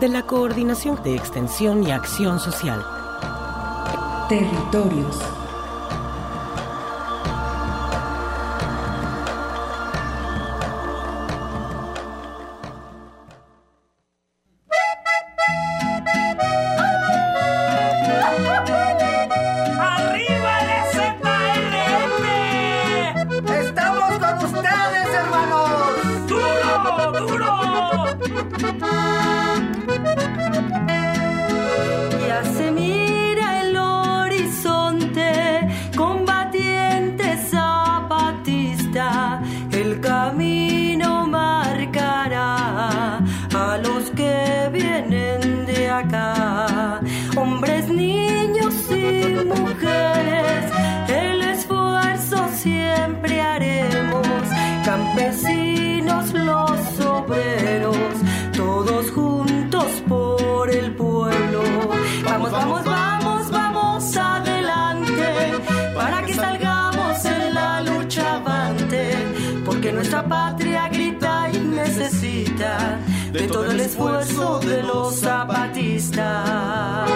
de la Coordinación de Extensión y Acción Social. Territorios. De todo el esfuerzo de los zapatistas.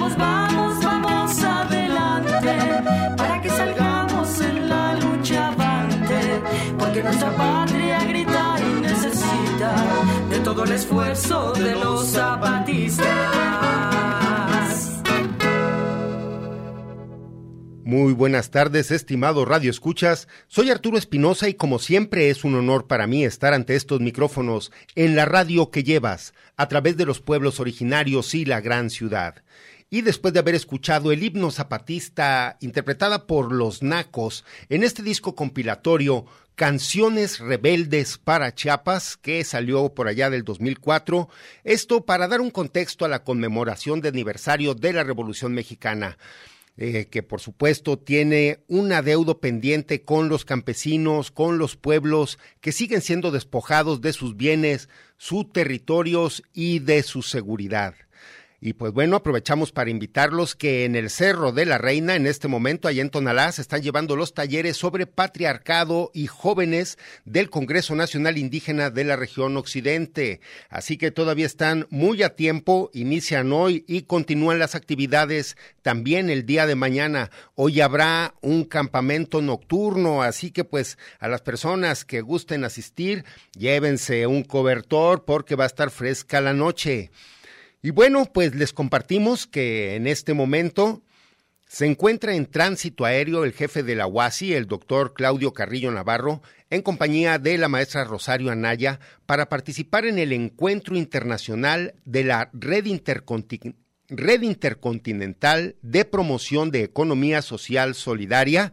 Vamos, vamos, vamos, adelante para que salgamos en la lucha avante, porque nuestra patria grita y necesita de todo el esfuerzo de los zapatistas. Muy buenas tardes, estimado Radio Escuchas. Soy Arturo Espinosa y como siempre es un honor para mí estar ante estos micrófonos en la radio que llevas a través de los pueblos originarios y la gran ciudad. Y después de haber escuchado el himno zapatista interpretada por los Nacos en este disco compilatorio Canciones Rebeldes para Chiapas, que salió por allá del 2004, esto para dar un contexto a la conmemoración de aniversario de la Revolución Mexicana eh, que por supuesto tiene un adeudo pendiente con los campesinos, con los pueblos que siguen siendo despojados de sus bienes, sus territorios y de su seguridad. Y pues bueno, aprovechamos para invitarlos que en el Cerro de la Reina, en este momento, allá en Tonalá, se están llevando los talleres sobre patriarcado y jóvenes del Congreso Nacional Indígena de la región Occidente. Así que todavía están muy a tiempo, inician hoy y continúan las actividades también el día de mañana. Hoy habrá un campamento nocturno, así que pues a las personas que gusten asistir, llévense un cobertor porque va a estar fresca la noche. Y bueno, pues les compartimos que en este momento Se encuentra en tránsito aéreo el jefe de la UASI, el doctor Claudio Carrillo Navarro, en compañía de la maestra Rosario Anaya, para participar en el encuentro internacional de la Red, Red Intercontinental de Promoción de Economía Social Solidaria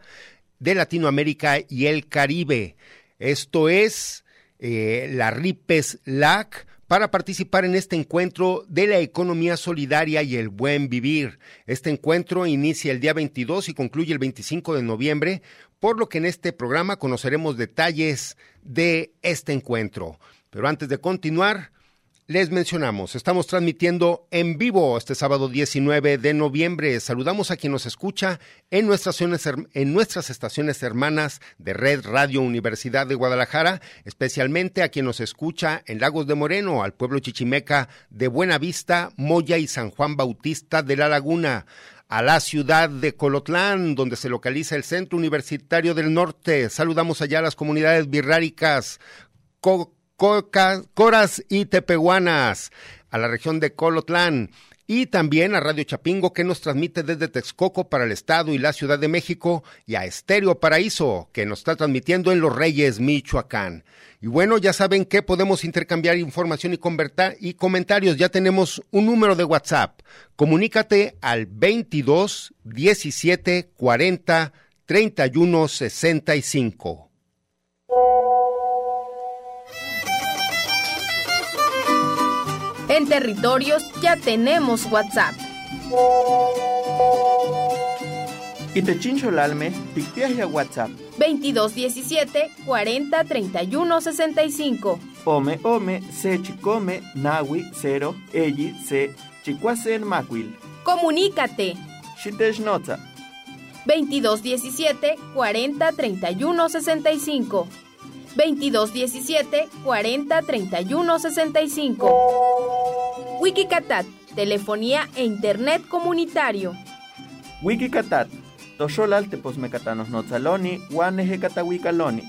de Latinoamérica y el Caribe. Esto es eh, la RIPES-LAC para participar en este encuentro de la economía solidaria y el buen vivir. Este encuentro inicia el día 22 y concluye el 25 de noviembre, por lo que en este programa conoceremos detalles de este encuentro. Pero antes de continuar, les mencionamos, estamos transmitiendo en vivo este sábado 19 de noviembre. Saludamos a quien nos escucha en nuestras, en nuestras estaciones hermanas de Red Radio Universidad de Guadalajara, especialmente a quien nos escucha en Lagos de Moreno, al pueblo chichimeca de Buenavista, Moya y San Juan Bautista de la Laguna a la ciudad de Colotlán, donde se localiza el Centro Universitario del Norte. Saludamos allá a las comunidades birráricas, Coras y Tepehuanas, a la región de Colotlán y también a Radio Chapingo que nos transmite desde Texcoco para el Estado y la Ciudad de México y a Estéreo Paraíso que nos está transmitiendo en Los Reyes, Michoacán. Y bueno, ya saben que podemos intercambiar información y, y comentarios. Ya tenemos un número de WhatsApp. Comunícate al 22 17 40 31 65. En territorios ya tenemos WhatsApp. Y te chincho el alme, a WhatsApp. 2217 40 31 65. Ome, ome, se chicome, nawi, cero, elli, se, chicuasen macuil. Comunícate. Shitesh nota. 2217 40 31 65. 2217 40 31 65. Wikicatat, telefonía e internet comunitario. Wikicatat, toxolal teposmecatanos notzaloni, guaneje catahuicaloni.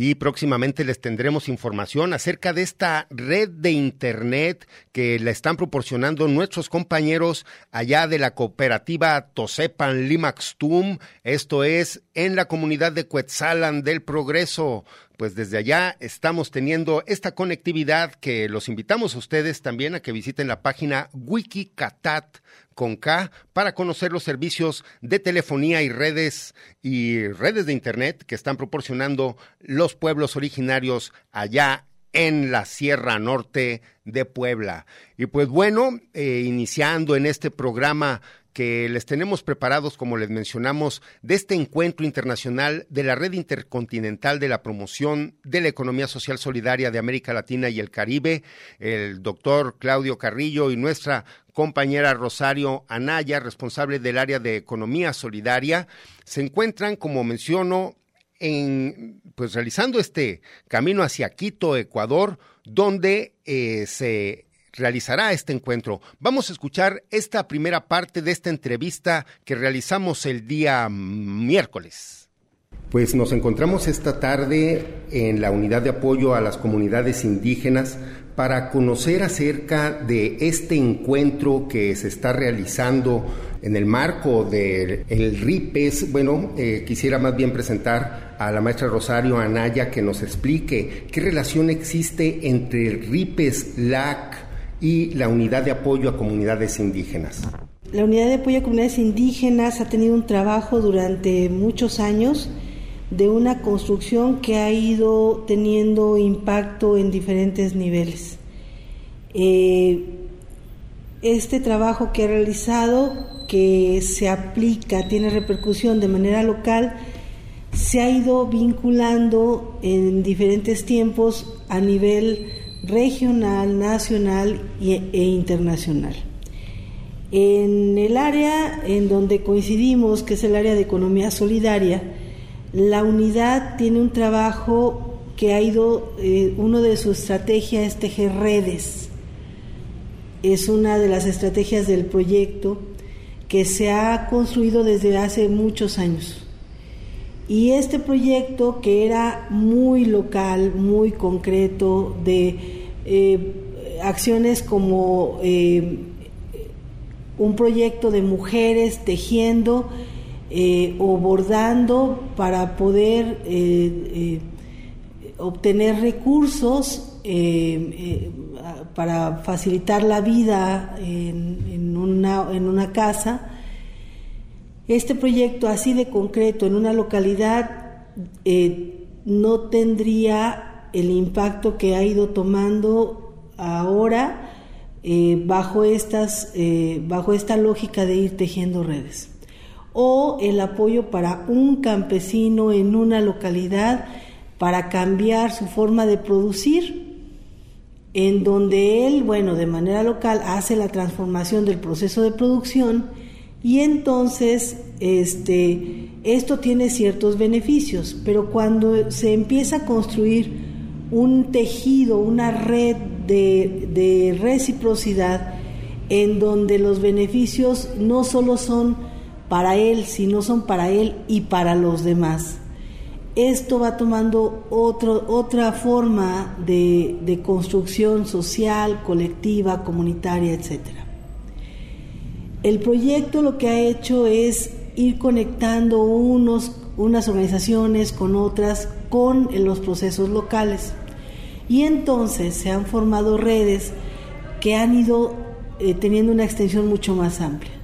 Y próximamente les tendremos información acerca de esta red de Internet que la están proporcionando nuestros compañeros allá de la cooperativa Tosepan Limaxtum, esto es en la comunidad de Cuetzalan del Progreso. Pues desde allá estamos teniendo esta conectividad que los invitamos a ustedes también a que visiten la página Wikicatat con K para conocer los servicios de telefonía y redes y redes de internet que están proporcionando los pueblos originarios allá en la Sierra Norte de Puebla. Y pues bueno, eh, iniciando en este programa que les tenemos preparados, como les mencionamos, de este encuentro internacional de la Red Intercontinental de la Promoción de la Economía Social Solidaria de América Latina y el Caribe, el doctor Claudio Carrillo y nuestra compañera Rosario Anaya, responsable del área de Economía Solidaria, se encuentran, como menciono, en, pues realizando este camino hacia Quito, Ecuador, donde eh, se realizará este encuentro. Vamos a escuchar esta primera parte de esta entrevista que realizamos el día miércoles. Pues nos encontramos esta tarde en la unidad de apoyo a las comunidades indígenas para conocer acerca de este encuentro que se está realizando en el marco del RIPES. Bueno, eh, quisiera más bien presentar a la maestra Rosario Anaya que nos explique qué relación existe entre el RIPES LAC y la unidad de apoyo a comunidades indígenas. La unidad de apoyo a comunidades indígenas ha tenido un trabajo durante muchos años de una construcción que ha ido teniendo impacto en diferentes niveles. Eh, este trabajo que ha realizado, que se aplica, tiene repercusión de manera local, se ha ido vinculando en diferentes tiempos a nivel regional, nacional e internacional. En el área en donde coincidimos, que es el área de economía solidaria, la unidad tiene un trabajo que ha ido, eh, uno de sus estrategias es tejer redes. Es una de las estrategias del proyecto que se ha construido desde hace muchos años. Y este proyecto que era muy local, muy concreto, de eh, acciones como eh, un proyecto de mujeres tejiendo eh, o bordando para poder obtener recursos para facilitar la vida en, una, casa. Este proyecto así de concreto en una localidad no tendría el impacto que ha ido tomando ahora eh, eh, bajo esta lógica de ir tejiendo redes. O el apoyo para un campesino en una localidad para cambiar su forma de producir, en donde él, bueno, de manera local hace la transformación del proceso de producción y entonces este, esto tiene ciertos beneficios, pero cuando se empieza a construir un tejido, una red de, reciprocidad en donde los beneficios no solo son para él, sino son para él y para los demás. Esto va tomando otra forma de, de, construcción social, colectiva, comunitaria, etc. El proyecto lo que ha hecho es ir conectando unos, unas organizaciones con otras con los procesos locales. Y entonces se han formado redes que han ido eh, teniendo una extensión mucho más amplia.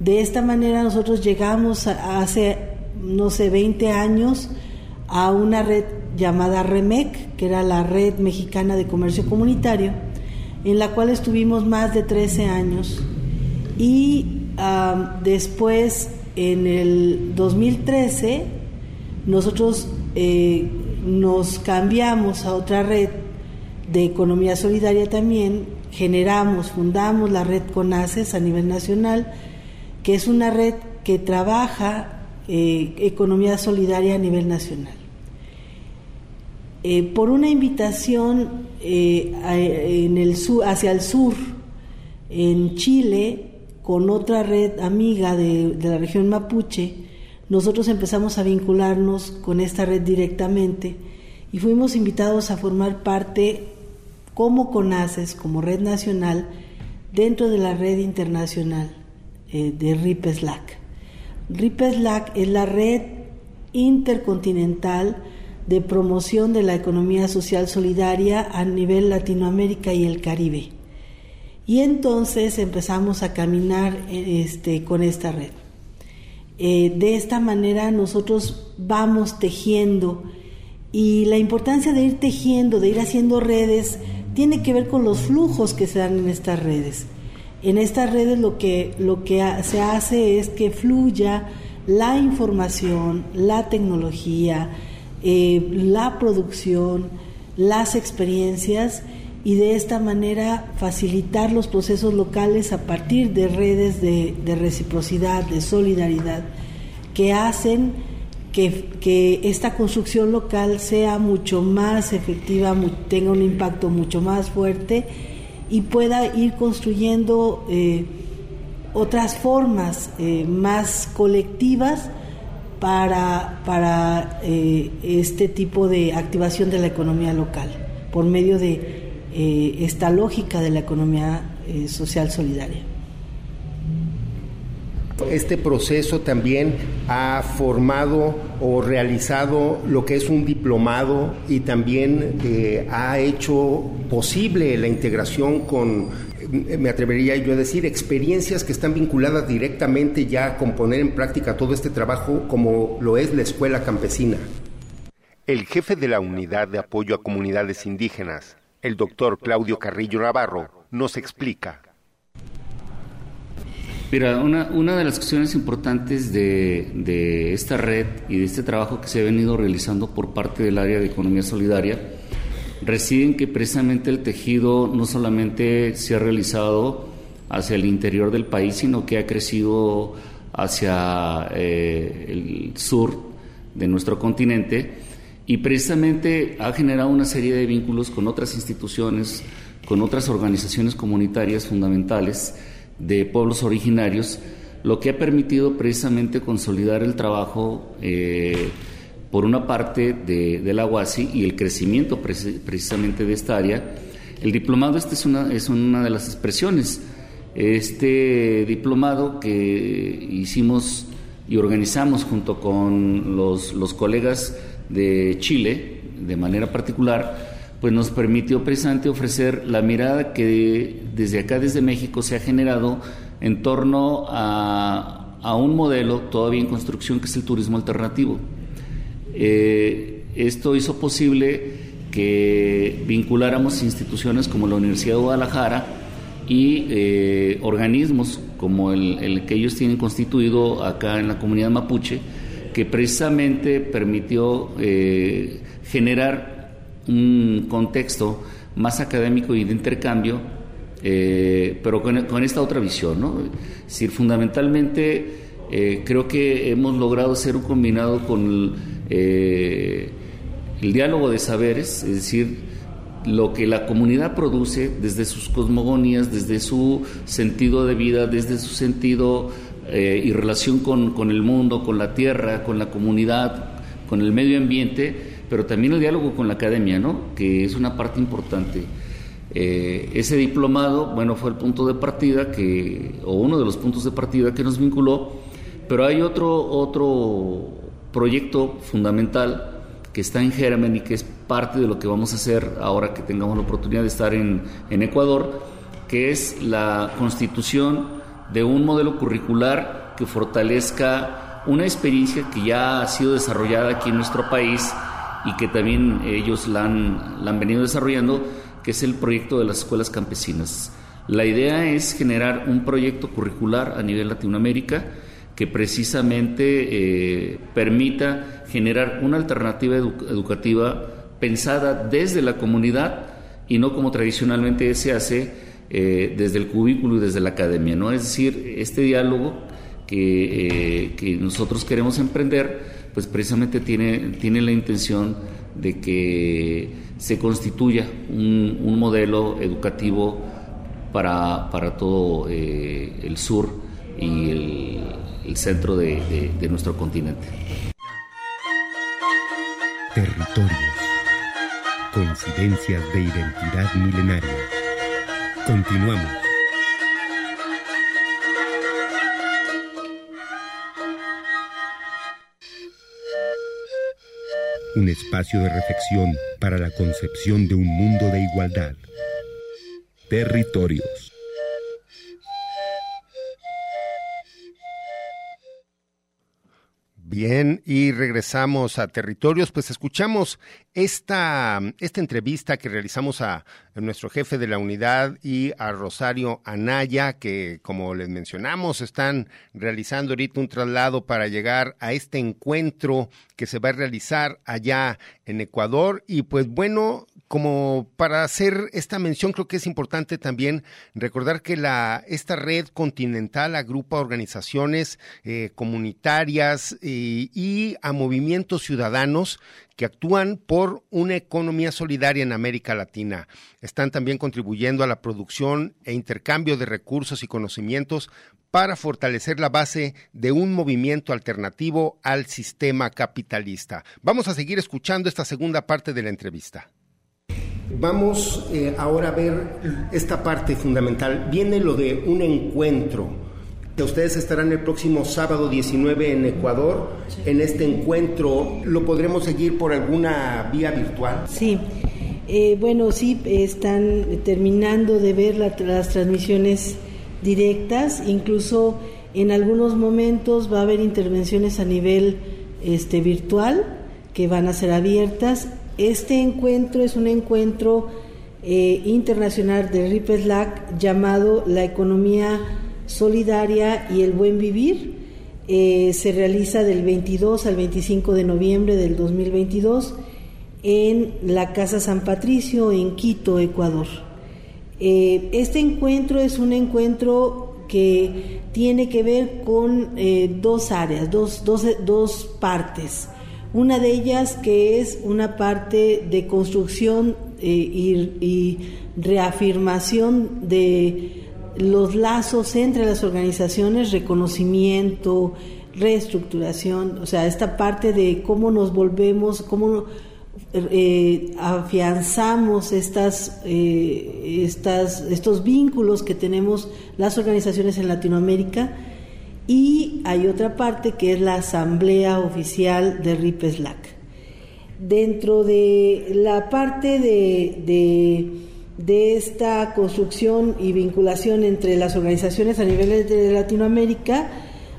De esta manera nosotros llegamos hace, no sé, 20 años a una red llamada REMEC, que era la Red Mexicana de Comercio Comunitario, en la cual estuvimos más de 13 años. Y después, en el 2013, nosotros eh, nos cambiamos a otra red de economía solidaria también, generamos, fundamos la red CONACES a nivel nacional, que es una red que trabaja eh, economía solidaria a nivel nacional. Eh, por una invitación eh, en el sur, hacia el sur, en Chile, con otra red amiga de la región mapuche, nosotros empezamos a vincularnos con esta red directamente y fuimos invitados a formar parte como CONACES, como red nacional, dentro de la red internacional eh, de RIPESLAC. RIPESLAC es la red intercontinental de promoción de la economía social solidaria a nivel Latinoamérica y el Caribe. Y entonces empezamos a caminar este, con esta red. Eh, de esta manera nosotros vamos tejiendo y la importancia de ir tejiendo, de ir haciendo redes, tiene que ver con los flujos que se dan en estas redes. En estas redes lo que, lo que se hace es que fluya la información, la tecnología, eh, la producción, las experiencias y de esta manera facilitar los procesos locales a partir de redes de, reciprocidad, de solidaridad, que hacen que, esta construcción local sea mucho más efectiva, tenga un impacto mucho más fuerte y pueda ir construyendo eh, otras formas eh, más colectivas para, para eh, este tipo de activación de la economía local por medio de esta lógica de la economía social solidaria. Este proceso también ha formado o realizado lo que es un diplomado y también eh, ha hecho posible la integración con, me atrevería yo a decir, experiencias que están vinculadas directamente ya con poner en práctica todo este trabajo como lo es la escuela campesina. El jefe de la Unidad de Apoyo a Comunidades Indígenas, el doctor Claudio Carrillo Navarro nos explica. Mira, una, una de las cuestiones importantes de, de, esta red y de este trabajo que se ha venido realizando por parte del área de economía solidaria reside en que precisamente el tejido no solamente se ha realizado hacia el interior del país, sino que ha crecido hacia eh, el sur de nuestro continente y precisamente ha generado una serie de vínculos con otras instituciones, con otras organizaciones comunitarias fundamentales de pueblos originarios, lo que ha permitido precisamente consolidar el trabajo eh, por una parte de, la UASI y el crecimiento precisamente de esta área El diplomado este es una, es una de las expresiones. Este diplomado que hicimos y organizamos junto con los, los colegas de Chile, de manera particular, pues nos permitió precisamente ofrecer la mirada que desde acá, desde México, se ha generado en torno a, un modelo todavía en construcción que es el turismo alternativo. Eh, esto hizo posible que vinculáramos instituciones como la Universidad de Guadalajara y eh, organismos como el, el, que ellos tienen constituido acá en la comunidad mapuche, que precisamente permitió eh, generar un contexto más académico y de intercambio, eh, pero con, esta otra visión. ¿no? Es decir, fundamentalmente eh, creo que hemos logrado hacer un combinado con el, el diálogo de saberes, es decir, lo que la comunidad produce desde sus cosmogonías, desde su sentido de vida, desde su sentido eh, y relación con, con, el mundo, con la tierra, con la comunidad, con el medio ambiente, pero también el diálogo con la academia, ¿no? que es una parte importante. Eh, ese diplomado, bueno, fue el punto de partida que, o uno de los puntos de partida que nos vinculó, pero hay otro, otro proyecto fundamental que está en Germen y que es parte de lo que vamos a hacer ahora que tengamos la oportunidad de estar en, en Ecuador, que es la constitución de un modelo curricular que fortalezca una experiencia que ya ha sido desarrollada aquí en nuestro país y que también ellos la han, han venido desarrollando, que es el proyecto de las escuelas campesinas. La idea es generar un proyecto curricular a nivel Latinoamérica que precisamente eh, permita generar una alternativa edu educativa pensada desde la comunidad y no como tradicionalmente se hace eh, desde el cubículo y desde la academia. ¿no? Es decir, este diálogo que, eh, que nosotros queremos emprender, pues precisamente tiene, tiene la intención de que se constituya un, un modelo educativo para, para todo eh, el sur y el, centro de, de nuestro continente. Territorios. Coincidencias de identidad milenaria. Continuamos. Un espacio de reflexión para la concepción de un mundo de igualdad. Territorios. Bien, y regresamos a territorios, pues escuchamos esta, esta entrevista que realizamos a, nuestro jefe de la unidad y a Rosario Anaya, que como les mencionamos, están realizando ahorita un traslado para llegar a este encuentro que se va a realizar allá en Ecuador. Y pues bueno, como para hacer esta mención, creo que es importante también recordar que la, esta red continental agrupa organizaciones eh, comunitarias eh, y a movimientos ciudadanos que actúan por una economía solidaria en América Latina. Están también contribuyendo a la producción e intercambio de recursos y conocimientos para fortalecer la base de un movimiento alternativo al sistema capitalista. Vamos a seguir escuchando esta segunda parte de la entrevista. Vamos eh, ahora a ver esta parte fundamental. Viene lo de un encuentro. Que ustedes estarán el próximo sábado 19 en Ecuador. Sí. En este encuentro, ¿lo podremos seguir por alguna vía virtual? Sí. Eh, bueno, sí, están terminando de ver la, las transmisiones directas. Incluso en algunos momentos va a haber intervenciones a nivel este, virtual que van a ser abiertas este encuentro es un encuentro eh, internacional de RIPESLAC llamado La Economía Solidaria y el Buen Vivir. Eh, se realiza del 22 al 25 de noviembre del 2022 en la Casa San Patricio en Quito, Ecuador. Eh, este encuentro es un encuentro que tiene que ver con eh, dos áreas, dos, dos, dos partes. Una de ellas que es una parte de construcción y, y, reafirmación de los lazos entre las organizaciones, reconocimiento, reestructuración, o sea, esta parte de cómo nos volvemos, cómo eh, afianzamos estas, eh, estas, estos vínculos que tenemos las organizaciones en Latinoamérica y hay otra parte que es la asamblea oficial de RIPESLAC. Dentro de la parte de, de, de, esta construcción y vinculación entre las organizaciones a nivel de Latinoamérica,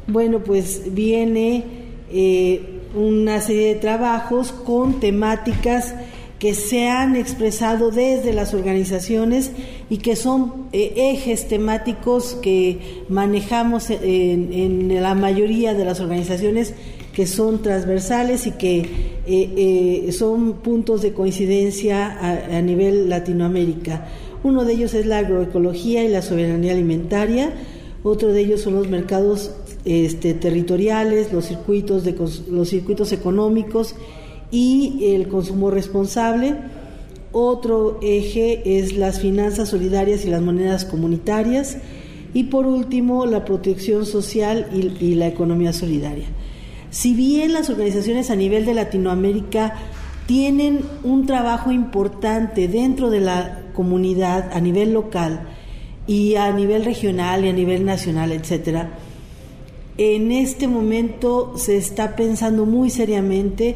bueno, pues viene eh, una serie de trabajos con temáticas que se han expresado desde las organizaciones y que son eh, ejes temáticos que manejamos en, la mayoría de las organizaciones que son transversales y que eh, eh, son puntos de coincidencia a, nivel Latinoamérica. Uno de ellos es la agroecología y la soberanía alimentaria, otro de ellos son los mercados este, territoriales, los circuitos, de, los circuitos económicos y el consumo responsable. Otro eje es las finanzas solidarias y las monedas comunitarias. Y por último, la protección social y la economía solidaria. Si bien las organizaciones a nivel de Latinoamérica tienen un trabajo importante dentro de la comunidad a nivel local y a nivel regional y a nivel nacional, etcétera, en este momento se está pensando muy seriamente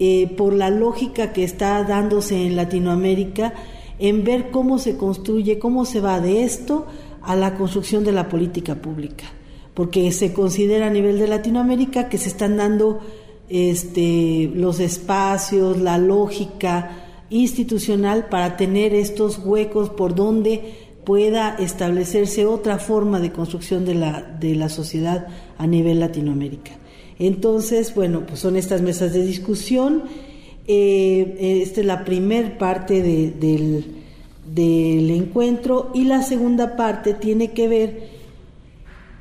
eh, por la lógica que está dándose en Latinoamérica en ver cómo se construye, cómo se va de esto a la construcción de la política pública, porque se considera a nivel de Latinoamérica que se están dando este, los espacios, la lógica institucional para tener estos huecos por donde pueda establecerse otra forma de construcción de la, de la sociedad a nivel Latinoamérica. Entonces, bueno, pues son estas mesas de discusión. Eh, esta es la primer parte del, del encuentro y la segunda parte tiene que ver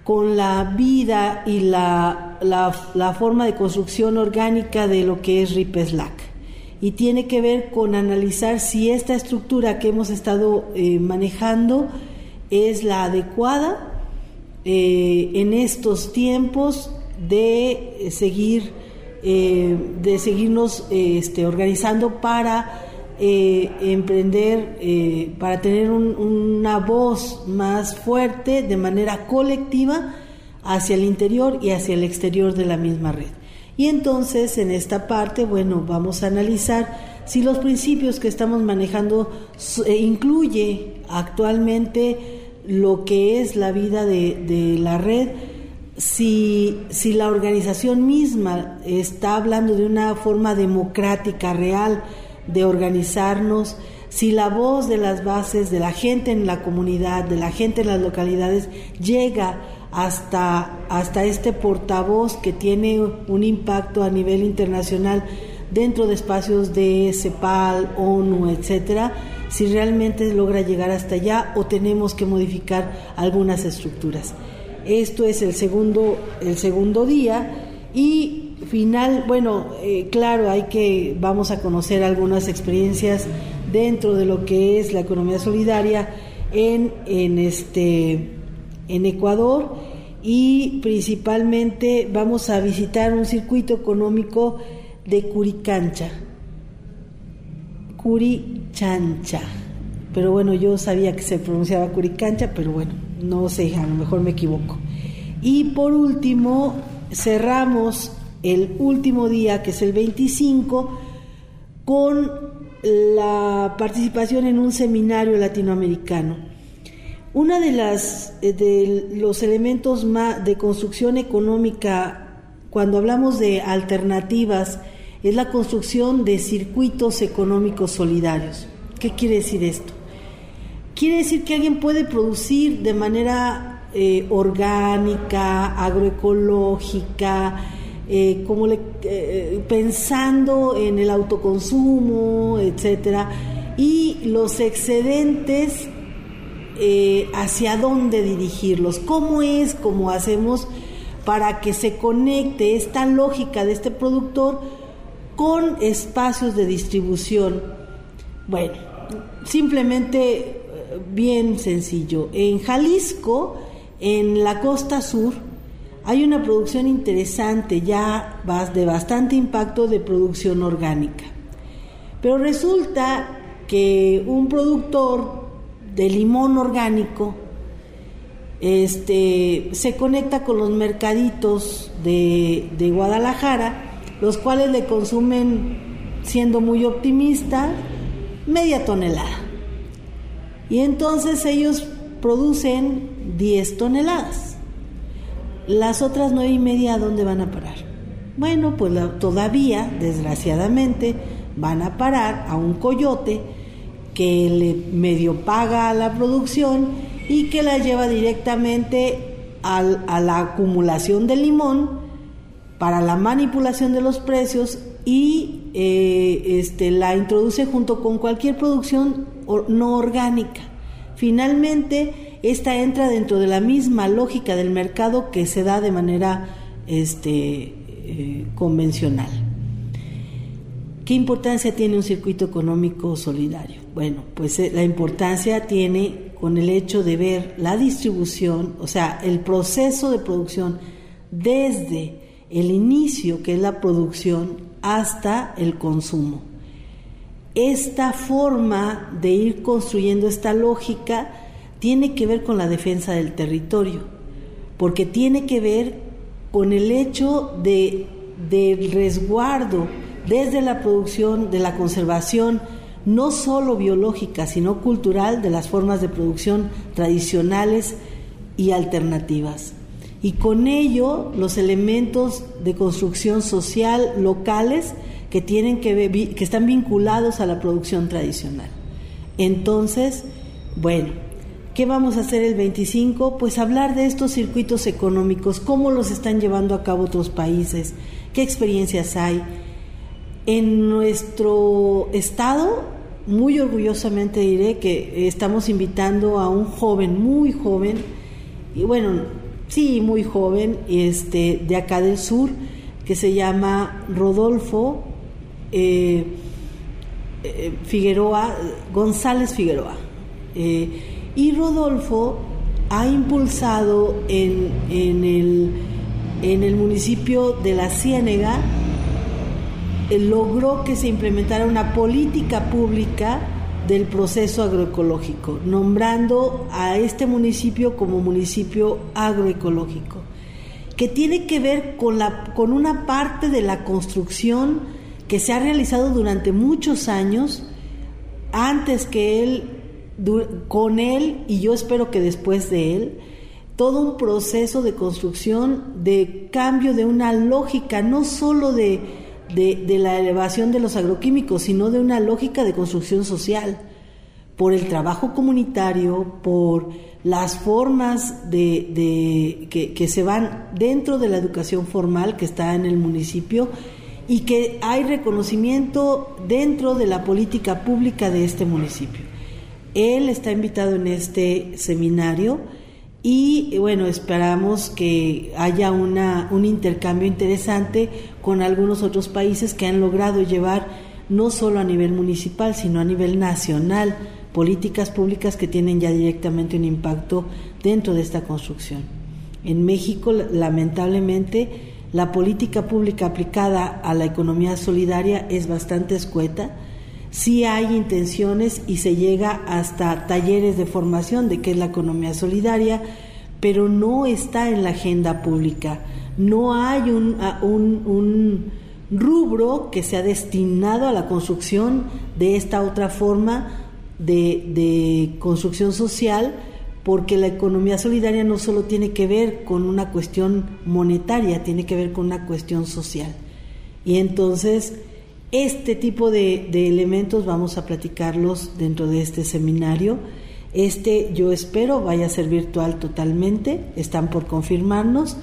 con la vida y la, la, la forma de construcción orgánica de lo que es RIPESLAC. Y tiene que ver con analizar si esta estructura que hemos estado eh, manejando es la adecuada eh, en estos tiempos de seguir eh, de seguirnos este, organizando para emprender para tener una voz más fuerte de manera colectiva hacia el interior y hacia el exterior de la misma red. Y entonces en esta parte, bueno, vamos a analizar si los principios que estamos manejando eh, incluye actualmente lo que es la vida de, la red, si, si la organización misma está hablando de una forma democrática, real, de organizarnos, si la voz de las bases, de la gente en la comunidad, de la gente en las localidades, llega hasta, hasta este portavoz que tiene un impacto a nivel internacional dentro de espacios de CEPAL, ONU, etcétera, si realmente logra llegar hasta allá o tenemos que modificar algunas estructuras. Esto es el segundo, el segundo día y final, bueno, eh, claro, hay que, vamos a conocer algunas experiencias dentro de lo que es la economía solidaria en, en este en Ecuador y principalmente vamos a visitar un circuito económico de Curicancha. Curichancha. Pero bueno, yo sabía que se pronunciaba Curicancha, pero bueno, no sé, a lo mejor me equivoco. Y por último, cerramos el último día, que es el 25, con la participación en un seminario latinoamericano una de eh, de los elementos de construcción económica cuando hablamos de alternativas es la construcción de circuitos económicos solidarios. ¿Qué quiere decir esto? Quiere decir que alguien puede producir de manera eh, orgánica, agroecológica, eh, como pensando en el autoconsumo, etcétera, y los excedentes eh, hacia dónde dirigirlos, cómo es, cómo hacemos para que se conecte esta lógica de este productor con espacios de distribución. Bueno, simplemente eh, bien sencillo. En Jalisco, en la costa sur, hay una producción interesante, ya de bastante impacto de producción orgánica. Pero resulta que un productor de limón orgánico este, se conecta con los mercaditos de, de Guadalajara, los cuales le consumen, siendo muy optimista, media tonelada. Y entonces ellos producen 10 toneladas. Las otras nueve y media, dónde van a parar? Bueno, pues todavía, desgraciadamente, van a parar a un coyote que le medio paga a la producción y que la lleva directamente a la acumulación de limón para la manipulación de los precios y eh, este, la introduce junto con cualquier producción no orgánica. Finalmente, esta entra dentro de la misma lógica del mercado que se da de manera este, eh, convencional. ¿Qué importancia tiene un circuito económico solidario? Bueno, pues eh, la importancia tiene con el hecho de ver la distribución, o sea, el proceso de producción desde el inicio, que es la producción, hasta el consumo. Esta forma de ir construyendo esta lógica tiene que ver con la defensa del territorio, porque tiene que ver con el hecho de, del resguardo desde la producción, de la conservación, no solo biológica, sino cultural de las formas de producción tradicionales y alternativas y con ello los elementos de construcción social locales que tienen que que están vinculados a la producción tradicional. Entonces, bueno, ¿qué vamos a hacer el 25? Pues hablar de estos circuitos económicos, cómo los están llevando a cabo otros países, qué experiencias hay. En nuestro estado, muy orgullosamente diré que estamos invitando a un joven, muy joven, y bueno, sí, muy joven, este, de acá del sur, que se llama Rodolfo eh, eh, Figueroa, González Figueroa. Eh, y Rodolfo ha impulsado en, en, el, en el municipio de La Ciénega, logró que se implementara una política pública del proceso agroecológico, nombrando a este municipio como municipio agroecológico, que tiene que ver con, la, con una parte de la construcción que se ha realizado durante muchos años, antes que él, con él, y yo espero que después de él, todo un proceso de construcción, de cambio de una lógica, no solo de de, la elevación de los agroquímicos, sino de una lógica de construcción social, por el trabajo comunitario, por las formas de, que, que, se van dentro de la educación formal que está en el municipio y que hay reconocimiento dentro de la política pública de este municipio. Él está invitado en este seminario y bueno, esperamos que haya una, un intercambio interesante con algunos otros países que han logrado llevar no solo a nivel municipal, sino a nivel nacional, políticas públicas que tienen ya directamente un impacto dentro de esta construcción. En México, lamentablemente, la política pública aplicada a la economía solidaria es bastante escueta. Sí hay intenciones y se llega hasta talleres de formación de qué es la economía solidaria, pero no está en la agenda pública no hay un, un, rubro que sea destinado a la construcción de esta otra forma de, construcción social, porque la economía solidaria no solo tiene que ver con una cuestión monetaria, tiene que ver con una cuestión social. Y entonces, este tipo de, elementos vamos a platicarlos dentro de este seminario. Este yo espero vaya a ser virtual totalmente, están por confirmarnos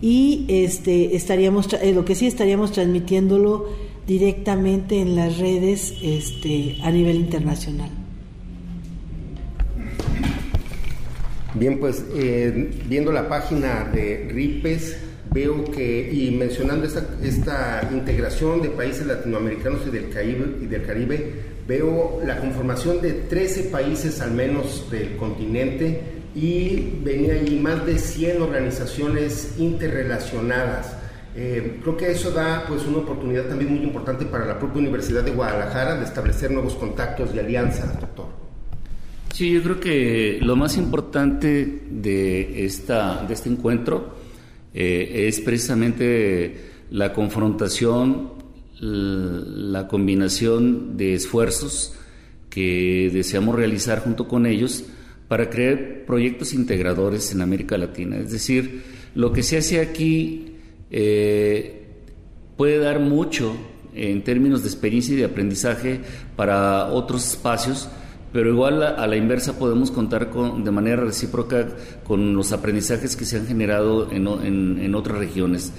y este estaríamos eh, lo que sí estaríamos transmitiéndolo directamente en las redes este, a nivel internacional. Bien, pues eh, viendo la página de RIPES, veo que, y mencionando esta, esta integración de países latinoamericanos y del, Caribe, y del Caribe, veo la conformación de 13 países al menos del continente y venía allí más de 100 organizaciones interrelacionadas. Eh, creo que eso da pues una oportunidad también muy importante para la propia Universidad de Guadalajara de establecer nuevos contactos y alianzas, doctor. Sí, yo creo que lo más importante de, esta, de este encuentro eh, es precisamente la confrontación, la combinación de esfuerzos que deseamos realizar junto con ellos para crear proyectos integradores en América Latina. Es decir, lo que se hace aquí eh, puede dar mucho en términos de experiencia y de aprendizaje para otros espacios, pero igual a, la inversa podemos contar con, de manera recíproca con los aprendizajes que se han generado en, en, otras regiones.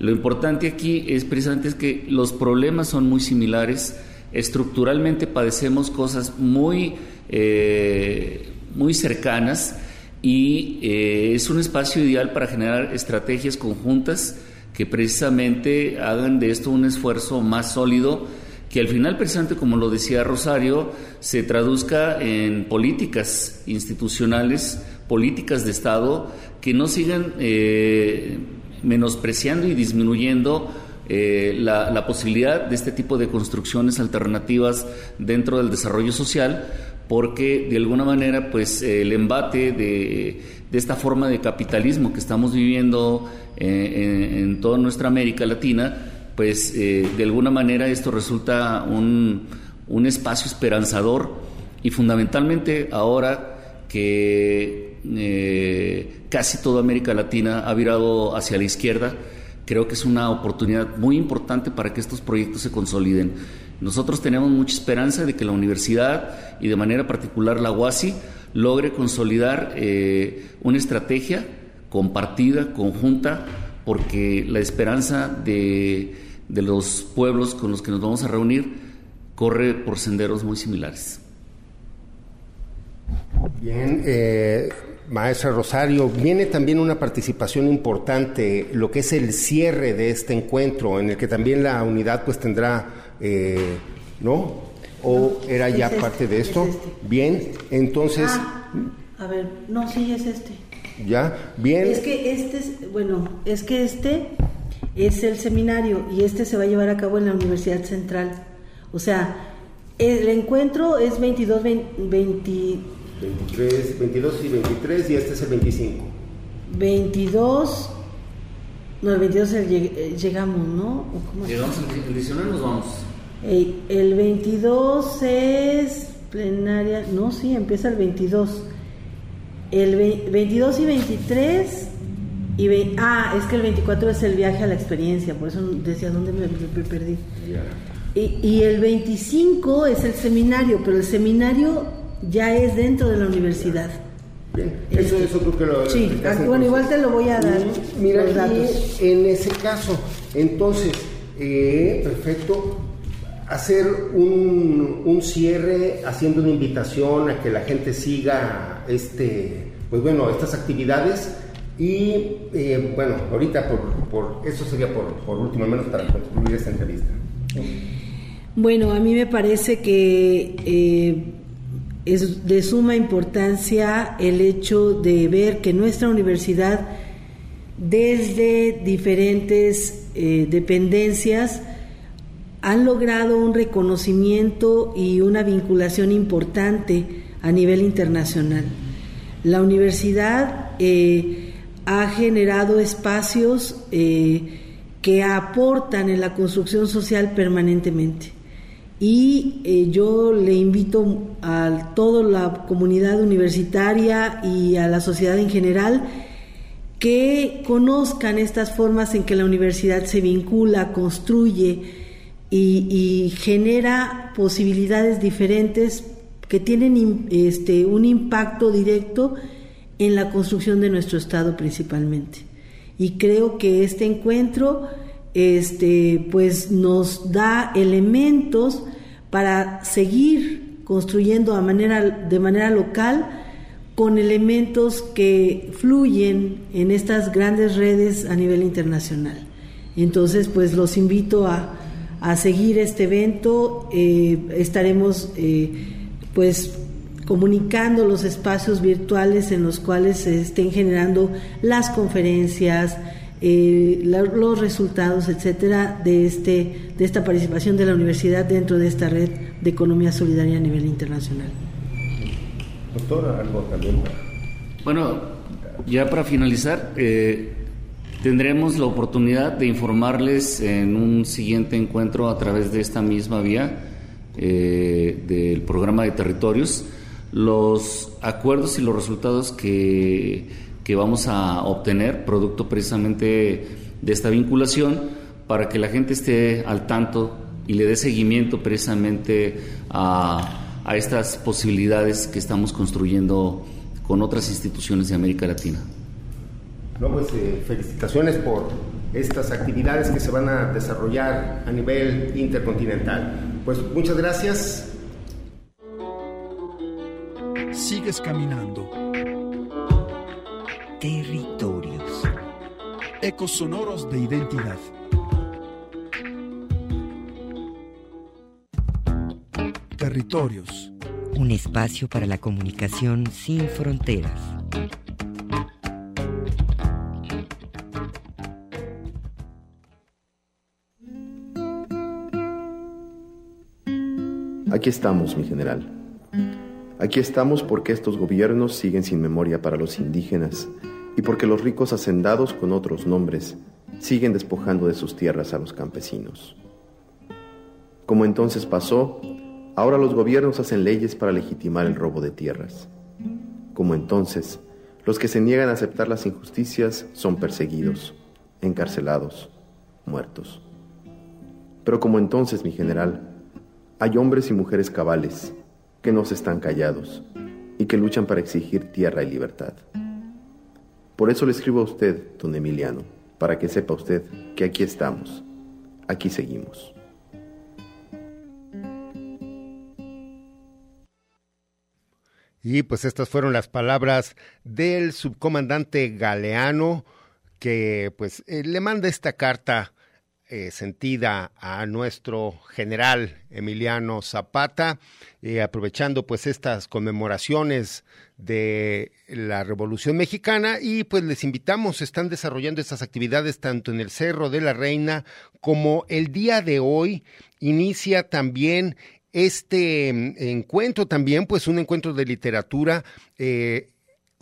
Lo importante aquí es precisamente que los problemas son muy similares, estructuralmente padecemos cosas muy, eh, muy cercanas y eh, es un espacio ideal para generar estrategias conjuntas que precisamente hagan de esto un esfuerzo más sólido que al final, precisamente como lo decía Rosario, se traduzca en políticas institucionales, políticas de Estado, que no sigan eh, menospreciando y disminuyendo eh, la, posibilidad de este tipo de construcciones alternativas dentro del desarrollo social, porque de alguna manera pues el embate de, esta forma de capitalismo que estamos viviendo eh, en, en toda nuestra América Latina, pues eh, de alguna manera esto resulta un, un, espacio esperanzador y fundamentalmente ahora que eh, casi toda América Latina ha virado hacia la izquierda, creo que es una oportunidad muy importante para que estos proyectos se consoliden. Nosotros tenemos mucha esperanza de que la universidad y de manera particular la UASI logre consolidar eh, una estrategia compartida, conjunta, porque la esperanza de de los pueblos con los que nos vamos a reunir corre por senderos muy similares. Bien, eh, maestra Rosario, viene también una participación importante, lo que es el cierre de este encuentro, en el que también la unidad pues tendrá, eh, ¿no? ¿O era ya este, parte de esto? Este. Bien, entonces... Ah, a ver, no, sí, es este. ¿Ya? Bien. Es que este, es, bueno, es que este es el seminario y este se va a llevar a cabo en la Universidad Central. O sea, el encuentro es 22, 20, 23, 22 y 23 y este es el 25. 22, no, el 22 eh, llegamos, ¿no? Llegamos el 19 nos vamos. el 22 es plenaria, no, sí, empieza el 22. El 22 y 23 y ah, es que el 24 es el viaje a la experiencia, por eso decía, ¿dónde me, perdí? Y, y, el 25 es el seminario, pero el seminario ya es dentro de la universidad. Bien, eso, es otro que lo... Sí, ah, bueno, igual te lo voy a dar. Mira, en ese caso, entonces, eh, perfecto, hacer un, un cierre haciendo una invitación a que la gente siga este, pues bueno, estas actividades y eh, bueno, ahorita por, por, eso sería por, por último, al menos para concluir esta entrevista. Bueno, a mí me parece que eh, es de suma importancia el hecho de ver que nuestra universidad, desde diferentes eh, dependencias, han logrado un reconocimiento y una vinculación importante a nivel internacional. La universidad ha generado espacios eh, que aportan en la construcción social permanentemente. Y eh, yo le invito a toda la comunidad universitaria y a la sociedad en general que conozcan estas formas en que la universidad se vincula, construye y genera posibilidades diferentes que tienen este, un impacto directo en la construcción de nuestro Estado principalmente. Y creo que este encuentro este, pues nos da elementos para seguir construyendo manera, de manera local con elementos que fluyen en estas grandes redes a nivel internacional. Entonces, pues los invito a, a seguir este evento. Eh, estaremos, eh, pues, comunicando los espacios virtuales en los cuales se estén generando las conferencias, eh, los resultados, etcétera, de, este, de esta participación de la universidad dentro de esta red de economía solidaria a nivel internacional. Doctor, algo también. Bueno, ya para finalizar, eh, tendremos la oportunidad de informarles en un siguiente encuentro a través de esta misma vía eh, del programa de territorios los acuerdos y los resultados que, que vamos a obtener, producto precisamente de esta vinculación, para que la gente esté al tanto y le dé seguimiento precisamente a, a estas posibilidades que estamos construyendo con otras instituciones de América Latina. No, pues eh, felicitaciones por estas actividades que se van a desarrollar a nivel intercontinental. Pues muchas gracias sigues caminando. Territorios. Ecos sonoros de identidad. Territorios. Un espacio para la comunicación sin fronteras. Aquí estamos, mi general Aquí estamos porque estos gobiernos siguen sin memoria para los indígenas y porque los ricos hacendados con otros nombres siguen despojando de sus tierras a los campesinos. Como entonces pasó, ahora los gobiernos hacen leyes para legitimar el robo de tierras. Como entonces, los que se niegan a aceptar las injusticias son perseguidos, encarcelados, muertos. Pero como entonces, mi general, hay hombres y mujeres cabales que no se están callados y que luchan para exigir tierra y libertad. Por eso le escribo a usted, don Emiliano, para que sepa usted que aquí estamos, aquí seguimos. Y pues estas fueron las palabras del subcomandante Galeano que pues eh, le manda esta carta eh, sentida a nuestro general Emiliano Zapata, eh, aprovechando pues estas conmemoraciones de la Revolución Mexicana. Y pues les invitamos, están desarrollando estas actividades tanto en el Cerro de la Reina como el día de hoy inicia también este mm, encuentro también, pues un encuentro de literatura eh,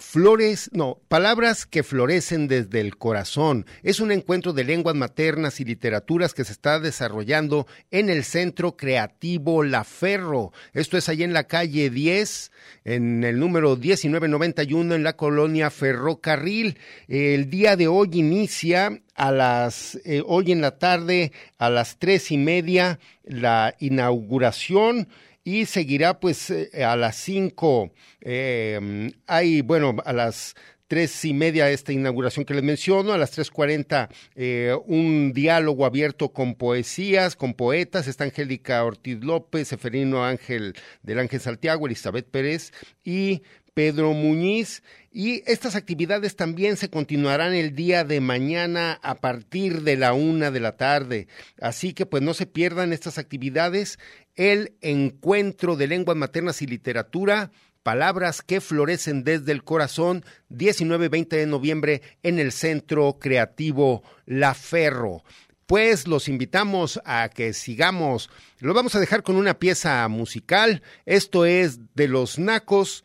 Flores, no, palabras que florecen desde el corazón. Es un encuentro de lenguas maternas y literaturas que se está desarrollando en el Centro Creativo La Ferro. Esto es allí en la calle 10, en el número 1991, en la colonia Ferrocarril. El día de hoy inicia a las, eh, hoy en la tarde, a las tres y media, la inauguración y seguirá pues eh, a las cinco. Eh, hay, bueno, a las tres y media esta inauguración que les menciono, a las tres cuarenta eh, un diálogo abierto con poesías, con poetas, está Angélica Ortiz López, Seferino Ángel del Ángel Santiago, Elizabeth Pérez y Pedro Muñiz. Y estas actividades también se continuarán el día de mañana a partir de la una de la tarde. Así que pues no se pierdan estas actividades. El encuentro de lenguas maternas y literatura, palabras que florecen desde el corazón, 19-20 de noviembre en el Centro Creativo La Ferro pues los invitamos a que sigamos. Lo vamos a dejar con una pieza musical. Esto es de los Nacos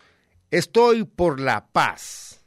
Estoy por la paz.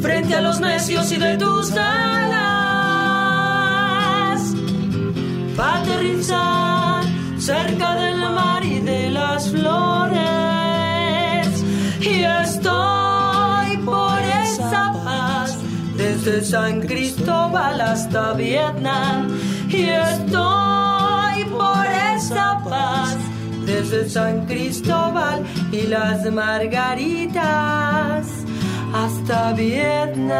Frente a los necios y de tus alas. Para aterrizar cerca del mar y de las flores. Y estoy por esa paz desde San Cristóbal hasta Vietnam. Y estoy por esa paz, desde San Cristóbal y las Margaritas hasta Vietnam.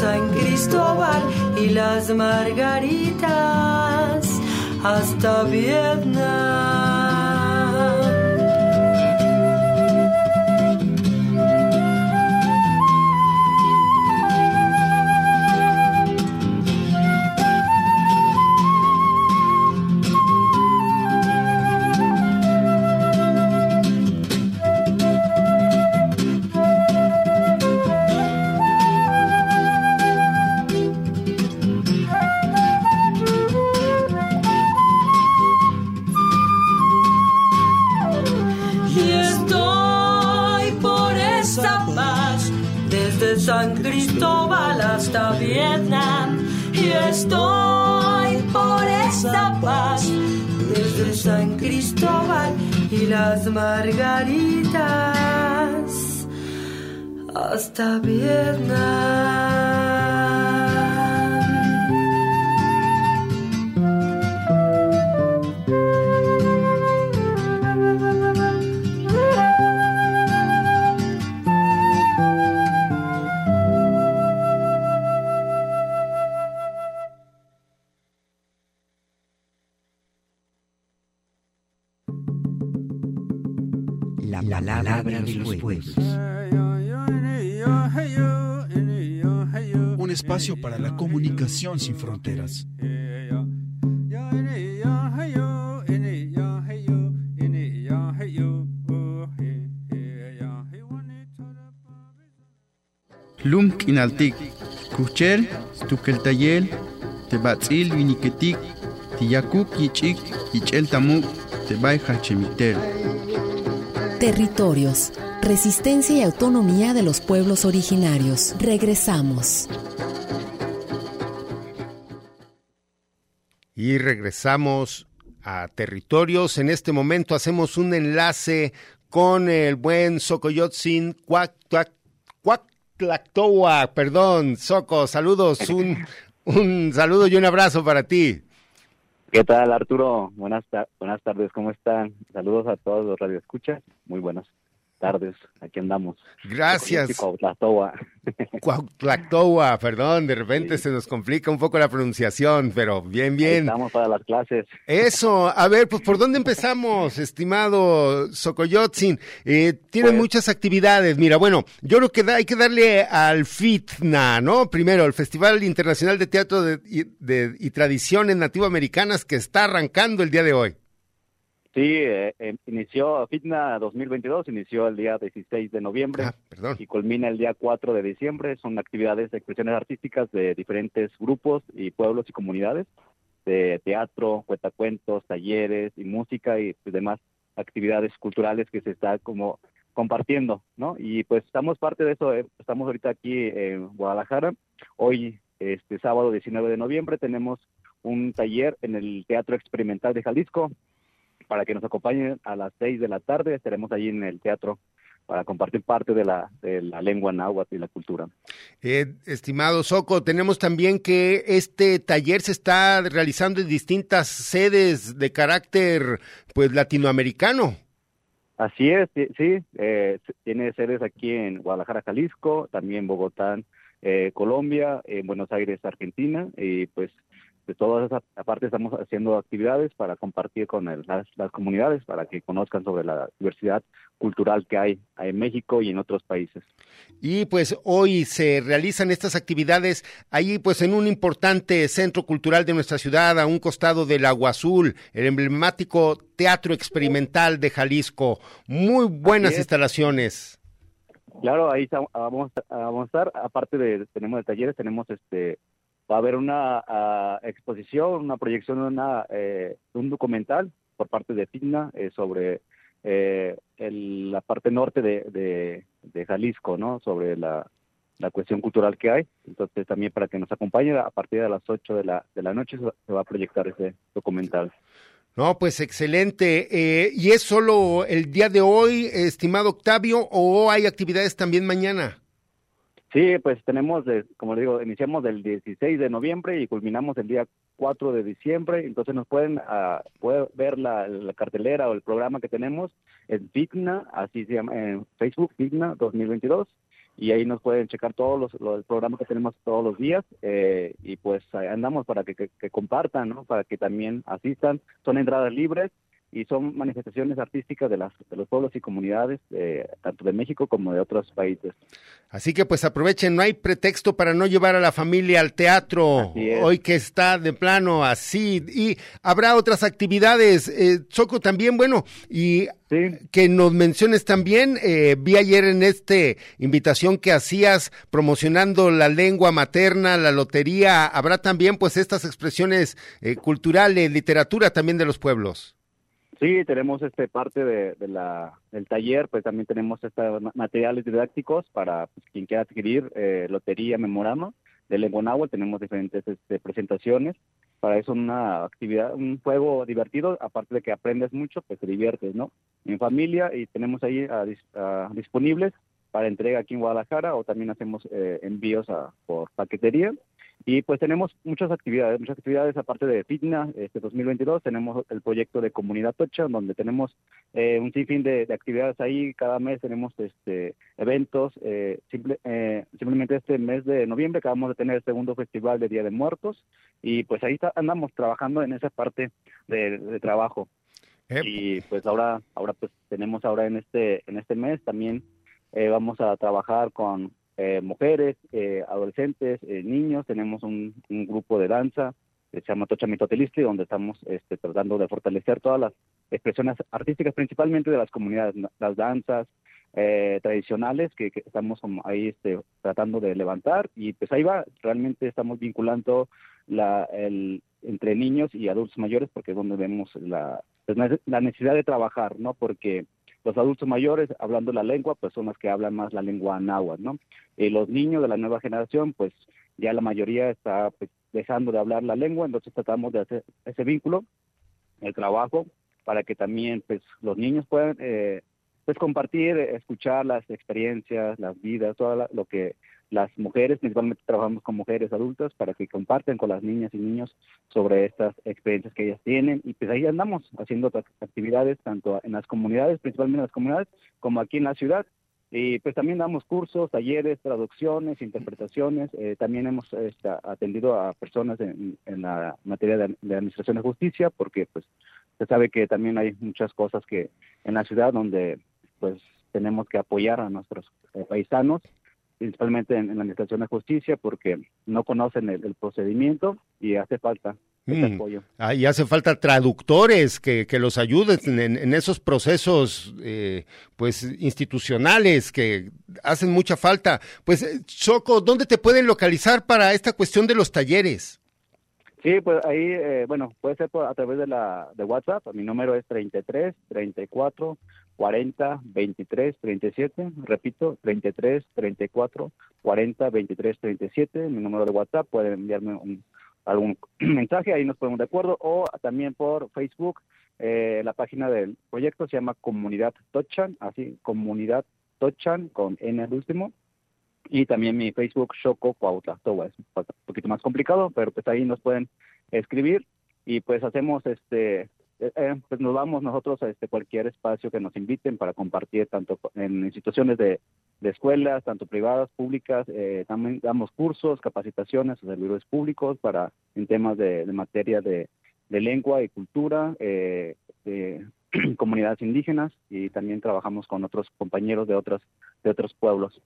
San Cristóbal y las Margaritas hasta Vietnam. Las Margaritas hasta Vietnam. Espacio para la comunicación sin fronteras. Lum kinaltik, kuchel, tukeltayel, tebatzil viniketik, tiyakuk yichik, yichel tamuk, tebay hachemitel. Territorios, resistencia y autonomía de los pueblos originarios. Regresamos. Y regresamos a territorios. En este momento hacemos un enlace con el buen Socoyotzin Cuactlactoa. Perdón, Soco, saludos. Un, un saludo y un abrazo para ti. ¿Qué tal, Arturo? Buenas, ta- buenas tardes, ¿cómo están? Saludos a todos los radioescuchas. Muy buenas tardes, aquí andamos. Gracias. Cuauhtlatoa. Cuauhtlactoa, perdón, de repente se nos complica un poco la pronunciación, pero bien, bien. Estamos para las clases. Eso, a ver, pues ¿por dónde empezamos, estimado Socoyotzin? Eh, tienen Pues- muchas actividades. Mira, bueno, yo creo que da- hay que darle al FITNA, ¿no? Primero, el Festival Internacional de Teatro de- y Tradiciones Nativoamericanas que está arrancando el día de hoy. Sí, eh, eh, inició FITNA 2022, inició el día 16 de noviembre y culmina el día 4 de diciembre. Son actividades de expresiones artísticas de diferentes grupos y pueblos y comunidades, de teatro, cuentacuentos, talleres y música y pues, demás actividades culturales que se está como compartiendo, ¿no? Y pues estamos parte de eso, eh, estamos ahorita aquí en Guadalajara. Hoy, este sábado 19 de noviembre, tenemos un taller en el Teatro Experimental de Jalisco para que nos acompañen a las 6 de la tarde. Estaremos allí en el teatro para compartir parte de la, de la lengua náhuatl y la cultura. Eh, estimado Soco, tenemos también que este taller se está realizando en distintas sedes de carácter, pues, latinoamericano. Así es, sí, eh, tiene sedes aquí en Guadalajara, Jalisco, también Bogotá, eh, Colombia, en Buenos Aires, Argentina, y pues este, todas esas, aparte estamos haciendo actividades para compartir con las, las, comunidades, para que conozcan sobre la diversidad cultural que hay en México y en otros países. Y pues hoy se realizan estas actividades ahí pues en un importante centro cultural de nuestra ciudad, a un costado del Agua Azul, el emblemático Teatro Experimental de Jalisco. Muy buenas instalaciones. Claro, ahí vamos, a estar, aparte de, tenemos de talleres, tenemos este, va a haber una ah, exposición, una proyección de eh, un documental por parte de FIGNA eh, sobre eh, la parte norte de, de, Jalisco, ¿no? Sobre la, la, cuestión cultural que hay. Entonces también para que nos acompañe, a partir de las 8 de la, de la noche se va a proyectar ese documental. No, pues excelente. Eh, ¿Y es solo el día de hoy, estimado Octavio, o hay actividades también mañana? Sí, pues tenemos, como digo, iniciamos el 16 de noviembre y culminamos el día 4 de diciembre. Entonces nos pueden, uh, ver la, cartelera o el programa que tenemos en Figna, así se llama, en Facebook, Figna 2022 y ahí nos pueden checar todos los, los programas que tenemos todos los días eh, y pues andamos para que, que, compartan, ¿no? para que también asistan. Son entradas libres y son manifestaciones artísticas de, las, de los pueblos y comunidades, eh, tanto de México como de otros países. Así que pues aprovechen, no hay pretexto para no llevar a la familia al teatro, hoy que está de plano así, y habrá otras actividades, eh, Choco también, bueno, y que nos menciones también, eh, vi ayer en este invitación que hacías promocionando la lengua materna, la lotería, habrá también pues estas expresiones eh, culturales, literatura también de los pueblos. Sí, tenemos este parte de, la, del taller, pues también tenemos estos materiales didácticos para pues, quien quiera adquirir eh, lotería, memorama de lengua náhuatl, tenemos diferentes este, presentaciones, para eso una actividad, un juego divertido, aparte de que aprendes mucho, pues te diviertes, ¿no? En familia y tenemos ahí disponibles para entrega aquí en Guadalajara o también hacemos eh, envíos a, por paquetería y pues tenemos muchas actividades, muchas actividades aparte de FITNA, este 2022, tenemos el proyecto de Comunidad Tocha, donde tenemos eh, un sinfín de, actividades ahí, cada mes tenemos este eventos, eh, simple, eh, simplemente este mes de noviembre acabamos de tener el segundo festival de Día de Muertos, y pues ahí andamos trabajando en esa parte de, trabajo. Y pues ahora, ahora pues tenemos ahora en este, en este mes también vamos a trabajar con eh, mujeres, eh, adolescentes, eh, niños. Tenemos un, grupo de danza que se llama Tocha Mitotelistli, donde estamos este, tratando de fortalecer todas las expresiones artísticas, principalmente de las comunidades, las danzas tradicionales que, estamos ahí este, tratando de levantar. Y pues ahí va, realmente estamos vinculando la, el, entre niños y adultos mayores porque es donde vemos la, pues, la necesidad de trabajar, ¿no? Porque los adultos mayores, hablando la lengua, pues son los que hablan más la lengua náhuatl, ¿no? Y los niños de la nueva generación, pues ya la mayoría está pues, dejando de hablar la lengua, entonces tratamos de hacer ese vínculo, el trabajo, para que también pues los niños puedan eh, pues compartir, escuchar las experiencias, las vidas, todo lo que las mujeres, principalmente trabajamos con mujeres adultas para que comparten con las niñas y niños sobre estas experiencias que ellas tienen y pues ahí andamos haciendo actividades tanto en las comunidades, principalmente en las comunidades, como aquí en la ciudad. Y pues también damos cursos, talleres, traducciones, interpretaciones. Eh, también hemos este, atendido a personas en, la materia de, de, administración de justicia, porque pues se sabe que también hay muchas cosas que en la ciudad donde pues tenemos que apoyar a nuestros eh, paisanos principalmente en, la Administración de Justicia, porque no conocen el, procedimiento y hace falta ese mm. apoyo. Ah, y hace falta traductores que, que los ayuden en, esos procesos eh, pues institucionales que hacen mucha falta. Pues, eh, Choco, ¿dónde te pueden localizar para esta cuestión de los talleres? Sí, pues ahí, eh, bueno, puede ser a través de la de WhatsApp. Mi número es 33 34 40 23 37. Repito, 33 34 40 23 37. Mi número de WhatsApp. Pueden enviarme un, algún mensaje, ahí nos ponemos de acuerdo. O también por Facebook. Eh, la página del proyecto se llama Comunidad Tochan, así, Comunidad Tochan con N al último y también mi Facebook Shoko Cuautla. Todo es un poquito más complicado, pero pues ahí nos pueden escribir y pues hacemos este eh, eh, pues nos vamos nosotros a este cualquier espacio que nos inviten para compartir tanto en instituciones de, escuelas, tanto privadas, públicas, eh, también damos cursos, capacitaciones a servidores públicos para en temas de, materia de, lengua y cultura, de comunidades indígenas y también trabajamos con otros compañeros de otros de otros pueblos.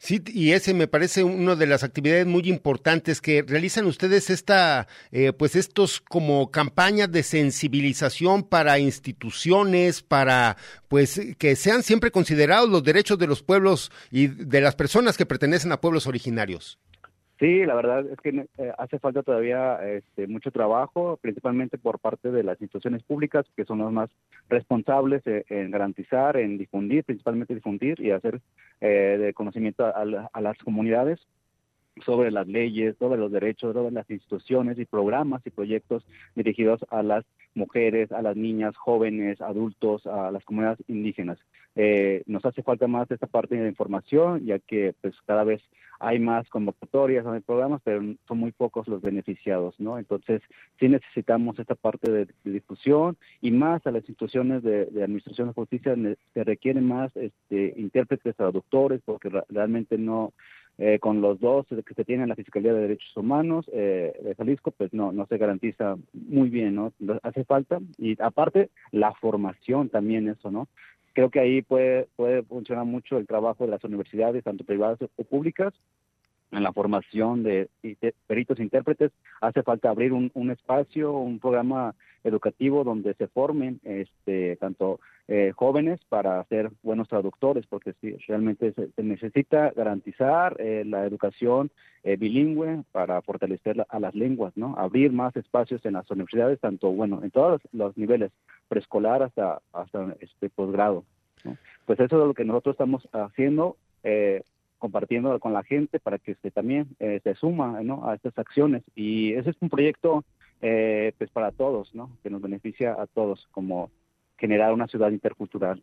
Sí, y ese me parece una de las actividades muy importantes que realizan ustedes esta, eh, pues estos como campañas de sensibilización para instituciones, para pues que sean siempre considerados los derechos de los pueblos y de las personas que pertenecen a pueblos originarios. Sí, la verdad es que eh, hace falta todavía este, mucho trabajo, principalmente por parte de las instituciones públicas, que son las más responsables en garantizar, en difundir, principalmente difundir y hacer eh, de conocimiento a, las comunidades sobre las leyes, sobre los derechos, sobre las instituciones y programas y proyectos dirigidos a las mujeres, a las niñas, jóvenes, adultos, a las comunidades indígenas. Eh, nos hace falta más esta parte de información, ya que pues cada vez hay más convocatorias, hay programas, pero son muy pocos los beneficiados, ¿no? Entonces, sí necesitamos esta parte de, difusión y más a las instituciones de, administración de justicia se requieren más este, intérpretes, traductores, porque realmente no, eh, con los dos que se tienen la Fiscalía de Derechos Humanos eh, de Jalisco, pues no, no se garantiza muy bien, ¿no? Hace falta, y aparte, la formación también eso, ¿no? creo que ahí puede, puede funcionar mucho el trabajo de las universidades, tanto privadas o públicas, en la formación de, peritos intérpretes. Hace falta abrir un, espacio, un programa educativo donde se formen este, tanto eh, jóvenes para ser buenos traductores, porque sí, realmente se, necesita garantizar eh, la educación eh, bilingüe para fortalecer a las lenguas, ¿no? Abrir más espacios en las universidades, tanto, bueno, en todos los, niveles, preescolar hasta, hasta este posgrado. Pues eso es lo que nosotros estamos haciendo, compartiendo con la gente para que se también se suma a estas acciones. Y ese es un proyecto pues para todos, ¿no? Que nos beneficia a todos como generar una ciudad intercultural.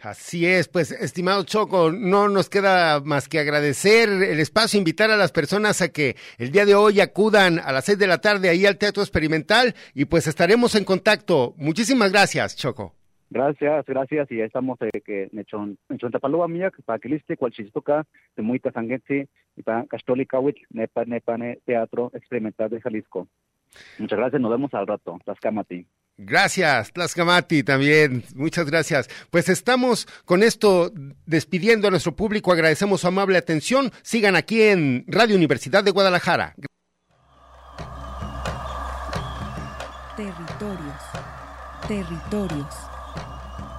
Así es, pues estimado Choco, no nos queda más que agradecer el espacio, invitar a las personas a que el día de hoy acudan a las seis de la tarde ahí al Teatro Experimental y pues estaremos en contacto. Muchísimas gracias, Choco. Gracias, gracias, y ya estamos eh, que nechon nechon tapalua mía para que liste cual chistoca de muy sanguetsi y para Católica nepa nepa Teatro Experimental de Jalisco. Muchas gracias, nos vemos al rato. Tlascamati. Gracias, Tlascamati también. Muchas gracias. Pues estamos con esto despidiendo a nuestro público. Agradecemos su amable atención. Sigan aquí en Radio Universidad de Guadalajara. Territorios. Territorios.